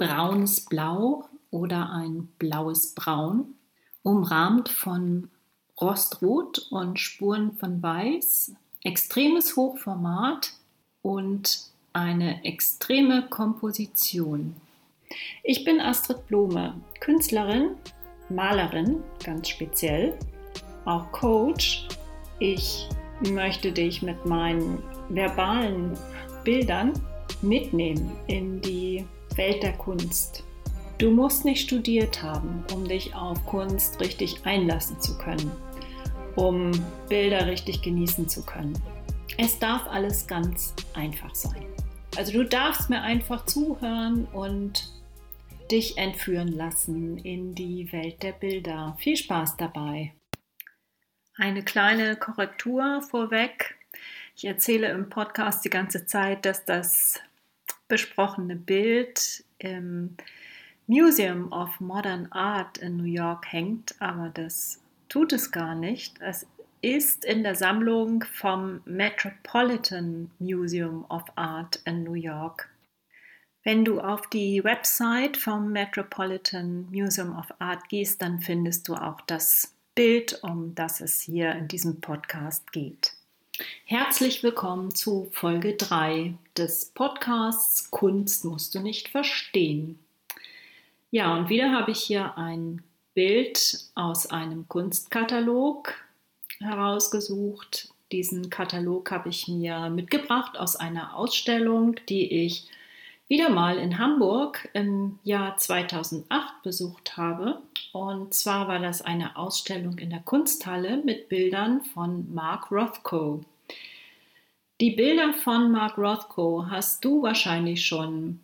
braunes Blau oder ein blaues Braun, umrahmt von Rostrot und Spuren von Weiß, extremes Hochformat und eine extreme Komposition. Ich bin Astrid Blume, Künstlerin, Malerin ganz speziell, auch Coach. Ich möchte dich mit meinen verbalen Bildern mitnehmen in die Welt der Kunst. Du musst nicht studiert haben, um dich auf Kunst richtig einlassen zu können, um Bilder richtig genießen zu können. Es darf alles ganz einfach sein. Also du darfst mir einfach zuhören und dich entführen lassen in die Welt der Bilder. Viel Spaß dabei. Eine kleine Korrektur vorweg. Ich erzähle im Podcast die ganze Zeit, dass das besprochene Bild im Museum of Modern Art in New York hängt, aber das tut es gar nicht. Es ist in der Sammlung vom Metropolitan Museum of Art in New York. Wenn du auf die Website vom Metropolitan Museum of Art gehst, dann findest du auch das Bild, um das es hier in diesem Podcast geht. Herzlich willkommen zu Folge 3 des Podcasts Kunst musst du nicht verstehen. Ja, und wieder habe ich hier ein Bild aus einem Kunstkatalog herausgesucht. Diesen Katalog habe ich mir mitgebracht aus einer Ausstellung, die ich wieder mal in Hamburg im Jahr 2008 besucht habe. Und zwar war das eine Ausstellung in der Kunsthalle mit Bildern von Mark Rothko. Die Bilder von Mark Rothko hast du wahrscheinlich schon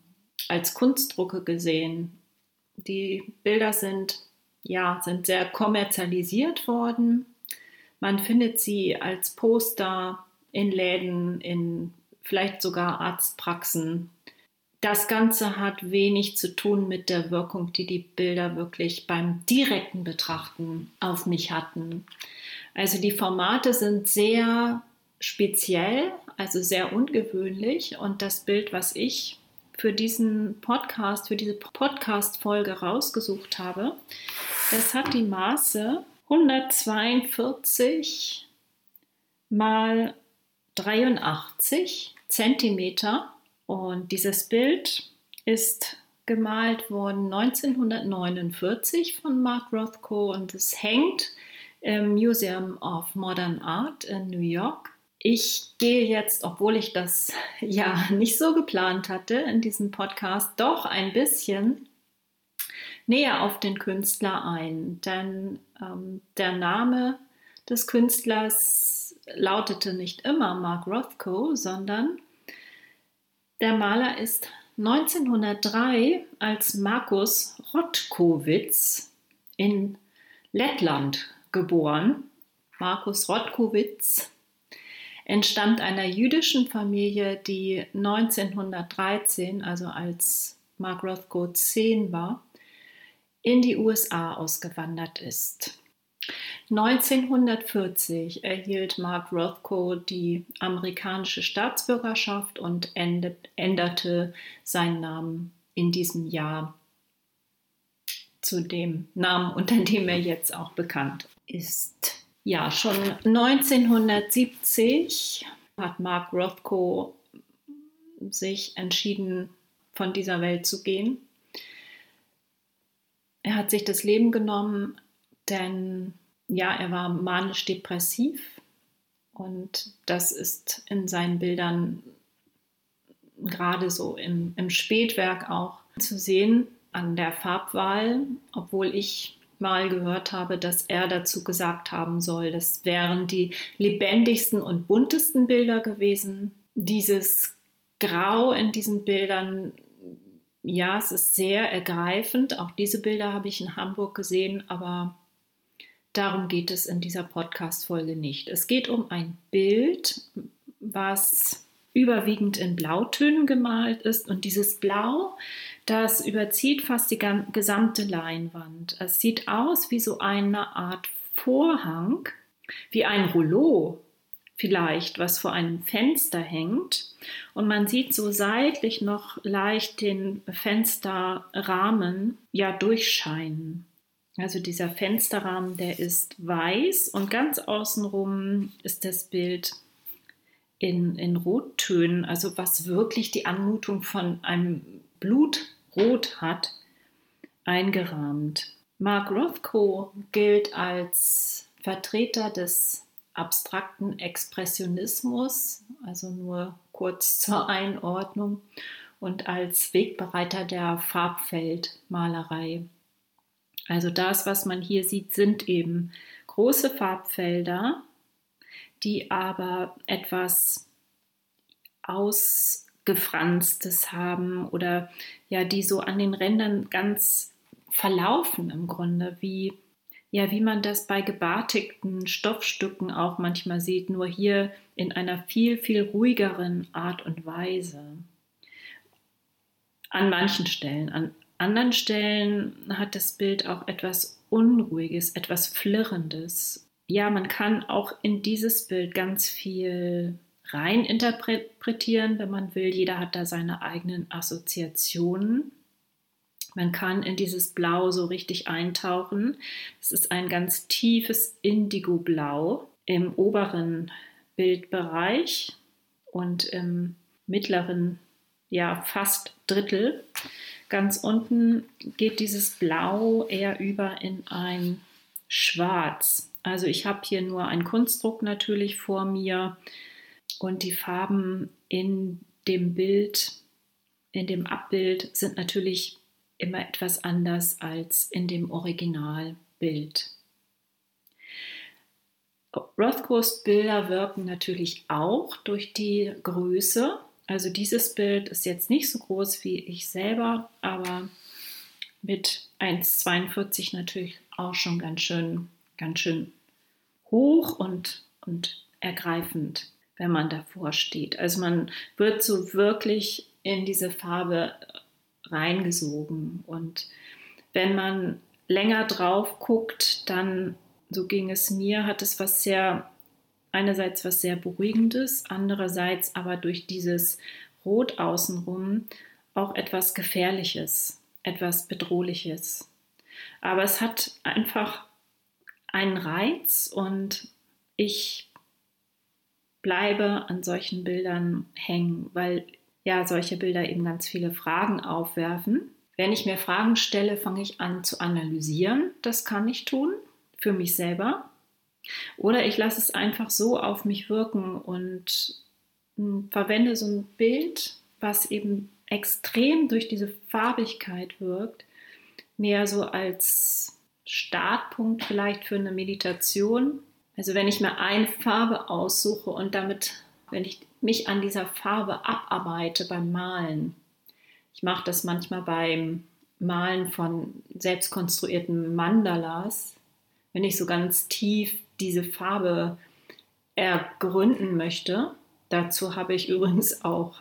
als Kunstdrucke gesehen die Bilder sind, ja, sind sehr kommerzialisiert worden. Man findet sie als Poster in Läden, in vielleicht sogar Arztpraxen. Das Ganze hat wenig zu tun mit der Wirkung, die die Bilder wirklich beim direkten Betrachten auf mich hatten. Also die Formate sind sehr speziell, also sehr ungewöhnlich und das Bild, was ich für diesen Podcast, für diese Podcast-Folge rausgesucht habe. Das hat die Maße 142 mal 83 Zentimeter und dieses Bild ist gemalt worden 1949 von Mark Rothko und es hängt im Museum of Modern Art in New York. Ich gehe jetzt, obwohl ich das ja nicht so geplant hatte in diesem Podcast, doch ein bisschen näher auf den Künstler ein. Denn ähm, der Name des Künstlers lautete nicht immer Mark Rothko, sondern der Maler ist 1903 als Markus Rotkowitz in Lettland geboren. Markus Rotkowitz entstammt einer jüdischen Familie, die 1913, also als Mark Rothko 10 war, in die USA ausgewandert ist. 1940 erhielt Mark Rothko die amerikanische Staatsbürgerschaft und änderte seinen Namen in diesem Jahr zu dem Namen, unter dem er jetzt auch bekannt ist. Ja, schon 1970 hat Mark Rothko sich entschieden, von dieser Welt zu gehen. Er hat sich das Leben genommen, denn ja, er war manisch-depressiv und das ist in seinen Bildern gerade so im, im Spätwerk auch zu sehen an der Farbwahl, obwohl ich mal gehört habe, dass er dazu gesagt haben soll, das wären die lebendigsten und buntesten Bilder gewesen. Dieses Grau in diesen Bildern, ja, es ist sehr ergreifend. Auch diese Bilder habe ich in Hamburg gesehen, aber darum geht es in dieser Podcast-Folge nicht. Es geht um ein Bild, was überwiegend in Blautönen gemalt ist und dieses Blau das überzieht fast die gesamte Leinwand. Es sieht aus wie so eine Art Vorhang, wie ein Rouleau vielleicht, was vor einem Fenster hängt. Und man sieht so seitlich noch leicht den Fensterrahmen ja durchscheinen. Also dieser Fensterrahmen, der ist weiß und ganz außenrum ist das Bild in, in Rottönen, also was wirklich die Anmutung von einem Blutrot hat, eingerahmt. Mark Rothko gilt als Vertreter des abstrakten Expressionismus, also nur kurz zur Einordnung, und als Wegbereiter der Farbfeldmalerei. Also das, was man hier sieht, sind eben große Farbfelder, die aber etwas ausgefranstes haben oder ja, die so an den Rändern ganz verlaufen im Grunde, wie ja, wie man das bei gebartigten Stoffstücken auch manchmal sieht, nur hier in einer viel, viel ruhigeren Art und Weise. An manchen Stellen. An anderen Stellen hat das Bild auch etwas Unruhiges, etwas Flirrendes. Ja, man kann auch in dieses Bild ganz viel rein interpretieren, wenn man will. Jeder hat da seine eigenen Assoziationen. Man kann in dieses Blau so richtig eintauchen. Es ist ein ganz tiefes Indigo-Blau im oberen Bildbereich und im mittleren, ja, fast Drittel. Ganz unten geht dieses Blau eher über in ein Schwarz. Also ich habe hier nur einen Kunstdruck natürlich vor mir und die Farben in dem Bild, in dem Abbild sind natürlich immer etwas anders als in dem Originalbild. Rothkos Bilder wirken natürlich auch durch die Größe. Also dieses Bild ist jetzt nicht so groß wie ich selber, aber mit 1,42 natürlich auch schon ganz schön, ganz schön hoch und, und ergreifend, wenn man davor steht. Also man wird so wirklich in diese Farbe reingesogen. Und wenn man länger drauf guckt, dann, so ging es mir, hat es was sehr, einerseits was sehr Beruhigendes, andererseits aber durch dieses Rot außenrum auch etwas Gefährliches, etwas Bedrohliches. Aber es hat einfach einen Reiz und ich bleibe an solchen Bildern hängen, weil ja solche Bilder eben ganz viele Fragen aufwerfen. Wenn ich mir Fragen stelle, fange ich an zu analysieren. Das kann ich tun für mich selber. Oder ich lasse es einfach so auf mich wirken und hm, verwende so ein Bild, was eben extrem durch diese Farbigkeit wirkt, mehr so als Startpunkt vielleicht für eine Meditation. Also wenn ich mir eine Farbe aussuche und damit wenn ich mich an dieser Farbe abarbeite beim Malen. Ich mache das manchmal beim Malen von selbstkonstruierten Mandalas, wenn ich so ganz tief diese Farbe ergründen möchte. Dazu habe ich übrigens auch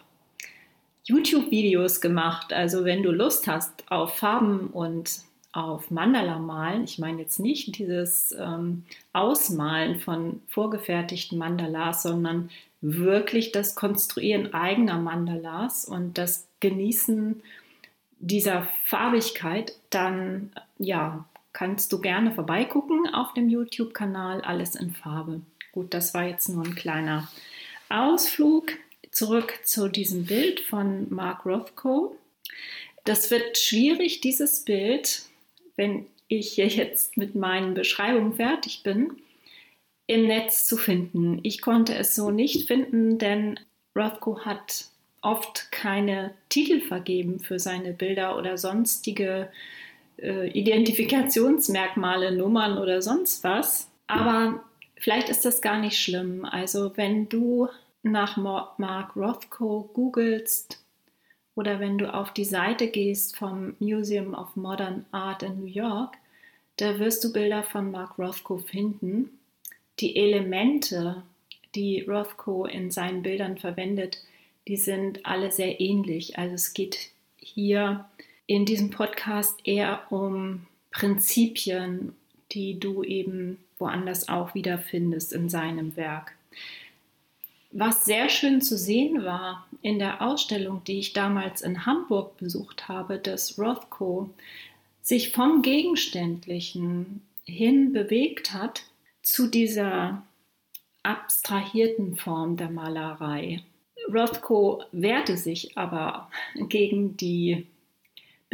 YouTube-Videos gemacht. Also wenn du Lust hast auf Farben und auf Mandala malen, ich meine jetzt nicht dieses ähm, Ausmalen von vorgefertigten Mandalas, sondern wirklich das Konstruieren eigener Mandalas und das Genießen dieser Farbigkeit, dann ja, kannst du gerne vorbeigucken auf dem YouTube-Kanal Alles in Farbe. Gut, das war jetzt nur ein kleiner Ausflug. Zurück zu diesem Bild von Mark Rothko. Das wird schwierig, dieses Bild, wenn ich jetzt mit meinen Beschreibungen fertig bin, im Netz zu finden. Ich konnte es so nicht finden, denn Rothko hat oft keine Titel vergeben für seine Bilder oder sonstige äh, Identifikationsmerkmale, Nummern oder sonst was. Aber vielleicht ist das gar nicht schlimm. Also wenn du nach Mark Rothko googelst oder wenn du auf die Seite gehst vom Museum of Modern Art in New York, da wirst du Bilder von Mark Rothko finden die Elemente, die Rothko in seinen Bildern verwendet, die sind alle sehr ähnlich. Also es geht hier in diesem Podcast eher um Prinzipien, die du eben woanders auch wiederfindest in seinem Werk. Was sehr schön zu sehen war in der Ausstellung, die ich damals in Hamburg besucht habe, dass Rothko sich vom Gegenständlichen hin bewegt hat zu dieser abstrahierten Form der Malerei. Rothko wehrte sich aber gegen die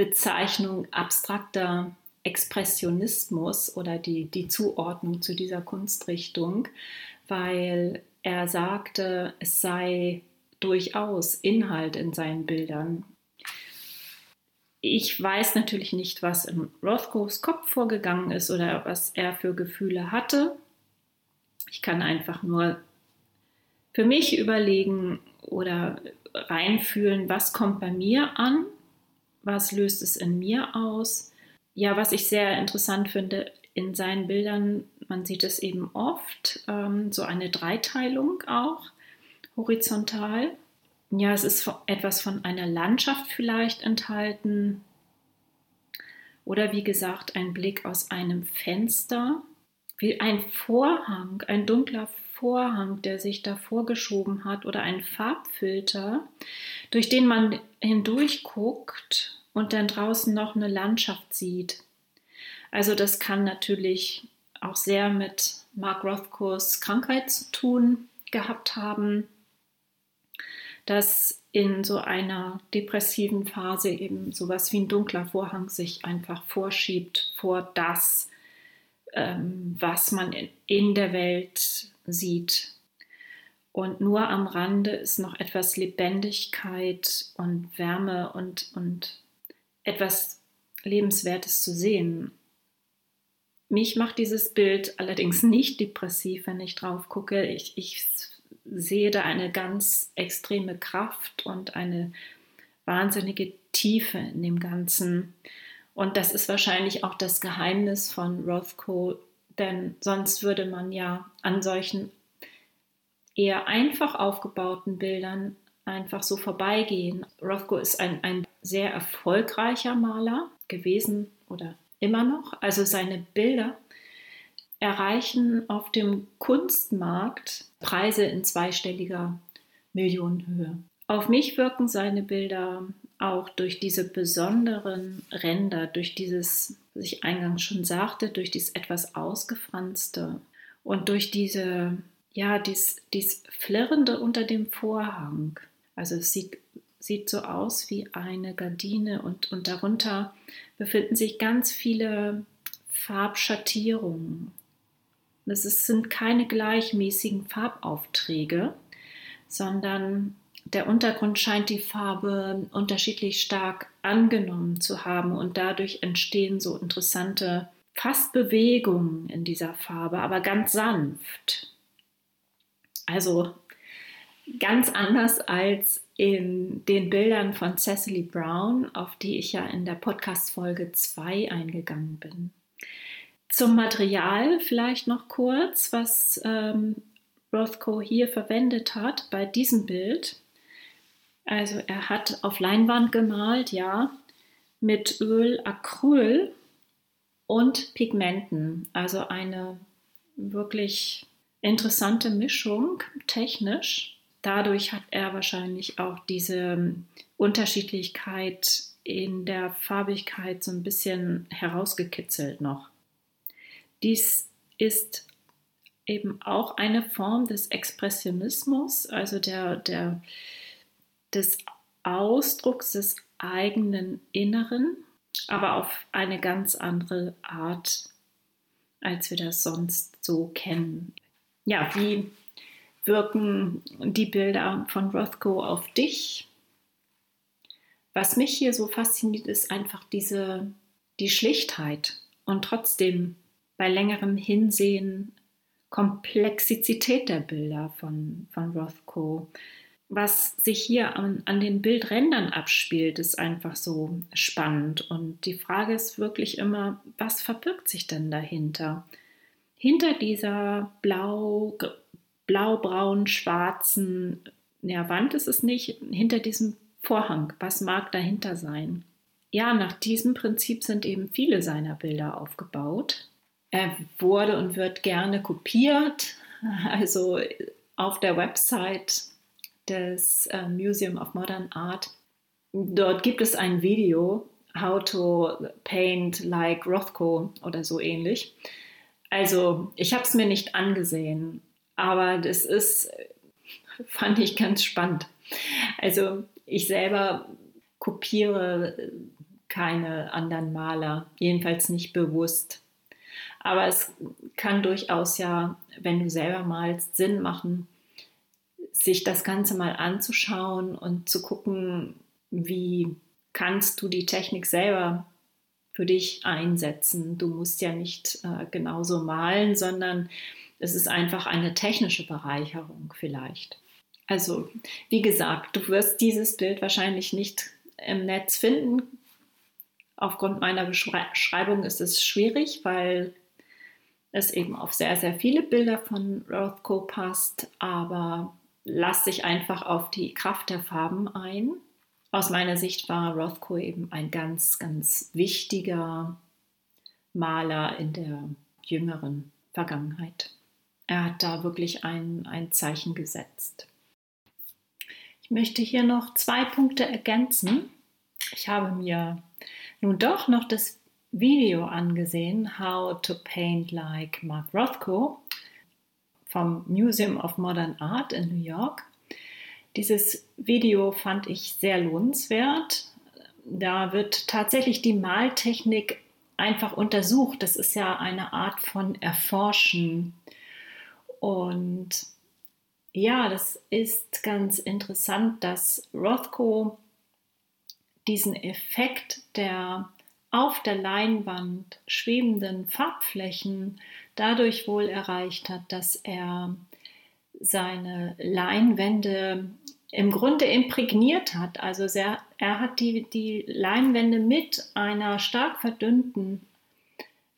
Bezeichnung abstrakter Expressionismus oder die, die Zuordnung zu dieser Kunstrichtung, weil er sagte, es sei durchaus Inhalt in seinen Bildern. Ich weiß natürlich nicht, was in Rothkos Kopf vorgegangen ist oder was er für Gefühle hatte. Ich kann einfach nur für mich überlegen oder reinfühlen, was kommt bei mir an, was löst es in mir aus. Ja, was ich sehr interessant finde in seinen Bildern, man sieht es eben oft, ähm, so eine Dreiteilung auch, horizontal. Ja, es ist etwas von einer Landschaft vielleicht enthalten. Oder wie gesagt, ein Blick aus einem Fenster, wie ein Vorhang, ein dunkler Vorhang, der sich davor geschoben hat, oder ein Farbfilter, durch den man hindurch guckt und dann draußen noch eine Landschaft sieht. Also das kann natürlich auch sehr mit Mark Rothkos Krankheit zu tun gehabt haben, dass in so einer depressiven Phase eben sowas wie ein dunkler Vorhang sich einfach vorschiebt vor das, ähm, was man in, in der Welt sieht. Und nur am Rande ist noch etwas Lebendigkeit und Wärme und, und etwas Lebenswertes zu sehen. Mich macht dieses Bild allerdings nicht depressiv, wenn ich drauf gucke. Ich, ich sehe da eine ganz extreme Kraft und eine wahnsinnige Tiefe in dem Ganzen. Und das ist wahrscheinlich auch das Geheimnis von Rothko, denn sonst würde man ja an solchen eher einfach aufgebauten Bildern einfach so vorbeigehen. Rothko ist ein, ein sehr erfolgreicher Maler gewesen oder immer noch. Also seine Bilder erreichen auf dem Kunstmarkt Preise in zweistelliger Millionenhöhe. Auf mich wirken seine Bilder auch durch diese besonderen Ränder, durch dieses, was ich eingangs schon sagte, durch dieses etwas ausgefranste und durch diese, ja, dies, dies Flirrende unter dem Vorhang. Also es sieht sieht so aus wie eine Gardine und, und darunter befinden sich ganz viele Farbschattierungen. Das ist, sind keine gleichmäßigen Farbaufträge, sondern der Untergrund scheint die Farbe unterschiedlich stark angenommen zu haben und dadurch entstehen so interessante fast Bewegungen in dieser Farbe, aber ganz sanft. Also ganz anders als in den Bildern von Cecily Brown, auf die ich ja in der Podcast-Folge 2 eingegangen bin. Zum Material vielleicht noch kurz, was ähm, Rothko hier verwendet hat bei diesem Bild. Also er hat auf Leinwand gemalt, ja, mit Öl, Acryl und Pigmenten. Also eine wirklich interessante Mischung technisch dadurch hat er wahrscheinlich auch diese Unterschiedlichkeit in der Farbigkeit so ein bisschen herausgekitzelt noch. Dies ist eben auch eine Form des Expressionismus, also der, der, des Ausdrucks des eigenen Inneren, aber auf eine ganz andere Art, als wir das sonst so kennen. Ja, wie wirken die Bilder von Rothko auf dich? Was mich hier so fasziniert, ist einfach diese, die Schlichtheit und trotzdem bei längerem Hinsehen Komplexität der Bilder von, von Rothko. Was sich hier an, an den Bildrändern abspielt, ist einfach so spannend. Und die Frage ist wirklich immer, was verbirgt sich denn dahinter? Hinter dieser blau blau-braun, schwarzen ja, Wand ist es nicht, hinter diesem Vorhang. Was mag dahinter sein? Ja, nach diesem Prinzip sind eben viele seiner Bilder aufgebaut. Er wurde und wird gerne kopiert. Also auf der Website des äh, Museum of Modern Art. Dort gibt es ein Video, How to Paint Like Rothko oder so ähnlich. Also ich habe es mir nicht angesehen, aber das ist, fand ich ganz spannend. Also ich selber kopiere keine anderen Maler, jedenfalls nicht bewusst. Aber es kann durchaus ja, wenn du selber malst, Sinn machen, sich das Ganze mal anzuschauen und zu gucken, wie kannst du die Technik selber für dich einsetzen. Du musst ja nicht äh, genauso malen, sondern es ist einfach eine technische Bereicherung vielleicht. Also, wie gesagt, du wirst dieses Bild wahrscheinlich nicht im Netz finden. Aufgrund meiner Beschreibung ist es schwierig, weil es eben auf sehr, sehr viele Bilder von Rothko passt, aber lass dich einfach auf die Kraft der Farben ein. Aus meiner Sicht war Rothko eben ein ganz, ganz wichtiger Maler in der jüngeren Vergangenheit. Er hat da wirklich ein, ein Zeichen gesetzt. Ich möchte hier noch zwei Punkte ergänzen. Ich habe mir nun doch noch das Video angesehen, How to Paint Like Mark Rothko vom Museum of Modern Art in New York. Dieses Video fand ich sehr lohnenswert. Da wird tatsächlich die Maltechnik einfach untersucht. Das ist ja eine Art von Erforschen. Und ja, das ist ganz interessant, dass Rothko diesen Effekt der auf der Leinwand schwebenden Farbflächen dadurch wohl erreicht hat, dass er seine Leinwände im Grunde imprägniert hat. Also sehr, er hat die, die Leinwände mit einer stark verdünnten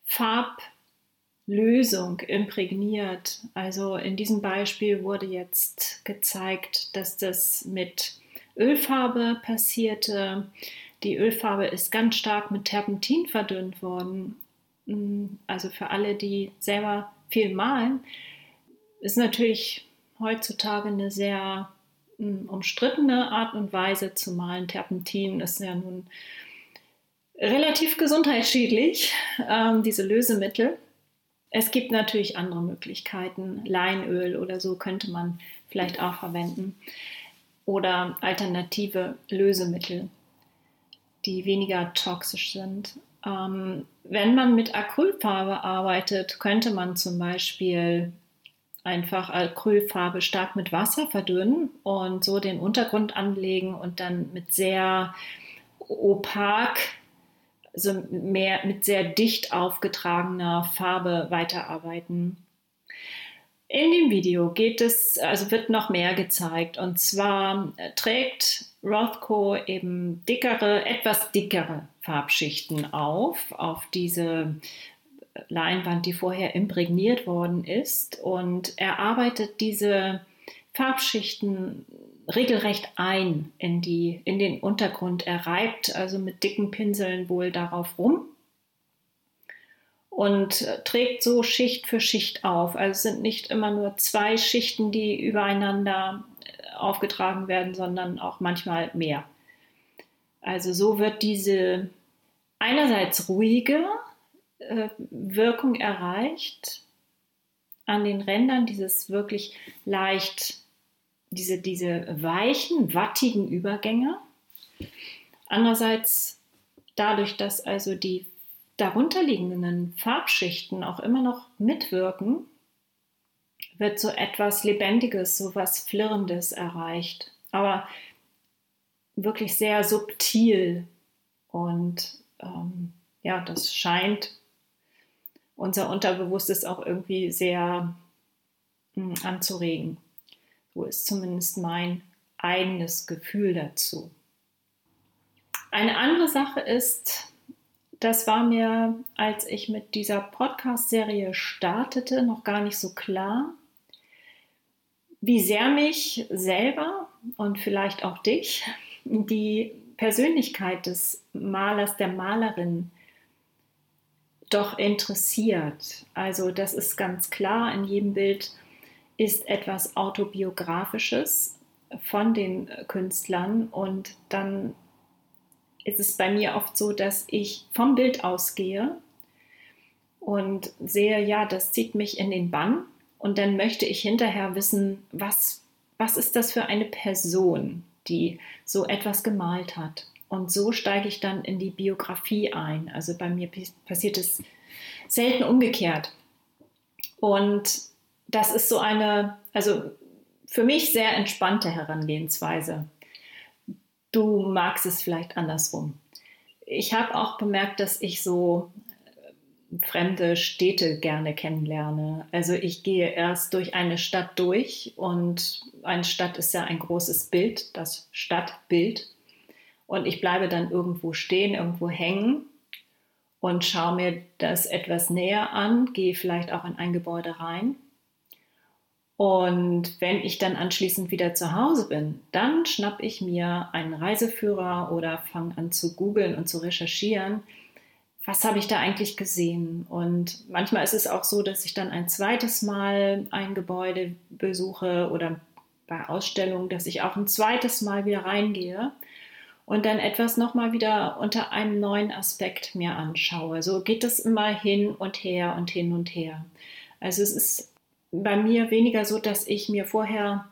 Farblösung imprägniert. Also in diesem Beispiel wurde jetzt gezeigt, dass das mit Ölfarbe passierte. Die Ölfarbe ist ganz stark mit Terpentin verdünnt worden. Mm, also für alle, die selber viel malen, ist natürlich heutzutage eine sehr mm, umstrittene Art und Weise zu malen. Terpentin ist ja nun relativ gesundheitsschädlich, ähm, diese Lösemittel. Es gibt natürlich andere Möglichkeiten. Leinöl oder so könnte man vielleicht auch verwenden. Oder alternative Lösemittel die weniger toxisch sind. Ähm, wenn man mit Acrylfarbe arbeitet, könnte man zum Beispiel einfach Acrylfarbe stark mit Wasser verdünnen und so den Untergrund anlegen und dann mit sehr opak, also mehr, mit sehr dicht aufgetragener Farbe weiterarbeiten. In dem Video geht es, also wird noch mehr gezeigt. Und zwar trägt Rothko eben dickere, etwas dickere Farbschichten auf, auf diese Leinwand, die vorher imprägniert worden ist. Und er arbeitet diese Farbschichten regelrecht ein in, die, in den Untergrund. Er reibt also mit dicken Pinseln wohl darauf rum und trägt so Schicht für Schicht auf. Also es sind nicht immer nur zwei Schichten, die übereinander äh, aufgetragen werden, sondern auch manchmal mehr. Also so wird diese einerseits ruhige äh, Wirkung erreicht an den Rändern, dieses wirklich leicht, diese, diese weichen, wattigen Übergänge. Andererseits dadurch, dass also die darunterliegenden Farbschichten auch immer noch mitwirken, wird so etwas Lebendiges, so was Flirrendes erreicht. Aber wirklich sehr subtil. Und ähm, ja, das scheint unser Unterbewusstes auch irgendwie sehr mh, hm, anzuregen. So ist zumindest mein eigenes Gefühl dazu. Eine andere Sache ist, das war mir, als ich mit dieser Podcast-Serie startete, noch gar nicht so klar, wie sehr mich selber und vielleicht auch dich die Persönlichkeit des Malers, der Malerin doch interessiert. Also das ist ganz klar, in jedem Bild ist etwas autobiografisches von den Künstlern und dann ist es bei mir oft so, dass ich vom Bild ausgehe und sehe, ja, das zieht mich in den Bann und dann möchte ich hinterher wissen, was, was ist das für eine Person, die so etwas gemalt hat. Und so steige ich dann in die Biografie ein. Also bei mir passiert es selten umgekehrt. Und das ist so eine, also für mich sehr entspannte Herangehensweise. Du magst es vielleicht andersrum. Ich habe auch bemerkt, dass ich so äh, fremde Städte gerne kennenlerne. Also ich gehe erst durch eine Stadt durch und eine Stadt ist ja ein großes Bild, das Stadtbild. Und ich bleibe dann irgendwo stehen, irgendwo hängen und schaue mir das etwas näher an, gehe vielleicht auch in ein Gebäude rein und wenn ich dann anschließend wieder zu Hause bin, dann schnapp ich mir einen Reiseführer oder fange an zu googeln und zu recherchieren. Was habe ich da eigentlich gesehen? Und manchmal ist es auch so, dass ich dann ein zweites Mal ein Gebäude besuche oder bei Ausstellungen, dass ich auch ein zweites Mal wieder reingehe und dann etwas nochmal wieder unter einem neuen Aspekt mir anschaue. So geht es immer hin und her und hin und her. Also es ist bei mir weniger so, dass ich mir vorher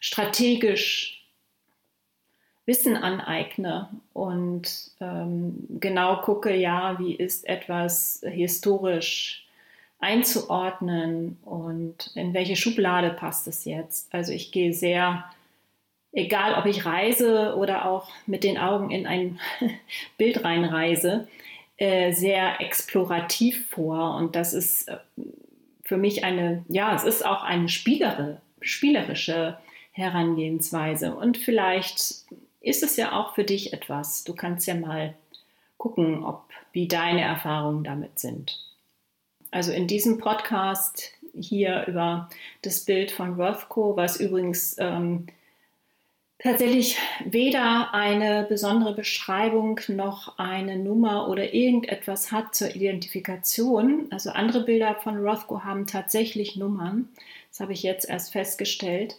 strategisch Wissen aneigne und ähm, genau gucke, ja, wie ist etwas historisch einzuordnen und in welche Schublade passt es jetzt. Also ich gehe sehr, egal ob ich reise oder auch mit den Augen in ein Bild reinreise, äh, sehr explorativ vor und das ist äh, für mich eine, ja, es ist auch eine spielerische Herangehensweise. Und vielleicht ist es ja auch für dich etwas. Du kannst ja mal gucken, ob wie deine Erfahrungen damit sind. Also in diesem Podcast hier über das Bild von Rothko, was übrigens ähm, tatsächlich weder eine besondere Beschreibung noch eine Nummer oder irgendetwas hat zur Identifikation. Also andere Bilder von Rothko haben tatsächlich Nummern. Das habe ich jetzt erst festgestellt.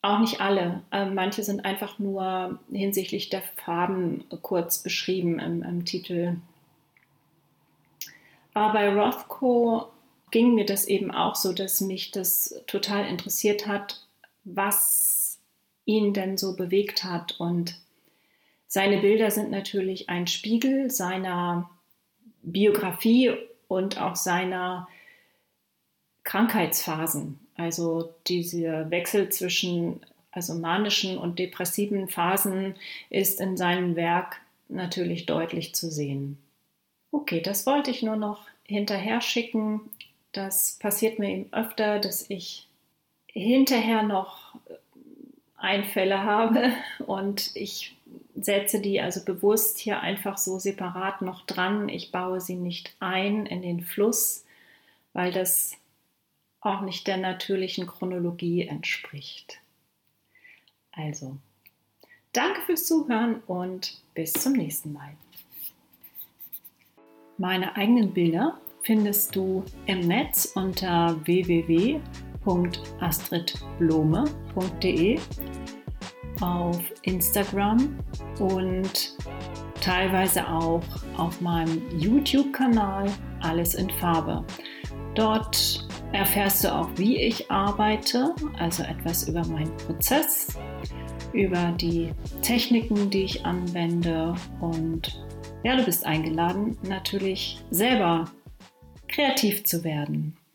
Auch nicht alle. Ähm, manche sind einfach nur hinsichtlich der Farben kurz beschrieben im, im Titel. Aber bei Rothko ging mir das eben auch so, dass mich das total interessiert hat, was ihn denn so bewegt hat. Und seine Bilder sind natürlich ein Spiegel seiner Biografie und auch seiner Krankheitsphasen. Also dieser Wechsel zwischen also manischen und depressiven Phasen ist in seinem Werk natürlich deutlich zu sehen. Okay, das wollte ich nur noch hinterher schicken. Das passiert mir eben öfter, dass ich hinterher noch Einfälle habe und ich setze die also bewusst hier einfach so separat noch dran. Ich baue sie nicht ein in den Fluss, weil das auch nicht der natürlichen Chronologie entspricht. Also, danke fürs Zuhören und bis zum nächsten Mal. Meine eigenen Bilder findest du im Netz unter www.astridblome.de auf Instagram und teilweise auch auf meinem YouTube-Kanal Alles in Farbe. Dort erfährst du auch, wie ich arbeite, also etwas über meinen Prozess, über die Techniken, die ich anwende und ja, du bist eingeladen, natürlich selber kreativ zu werden.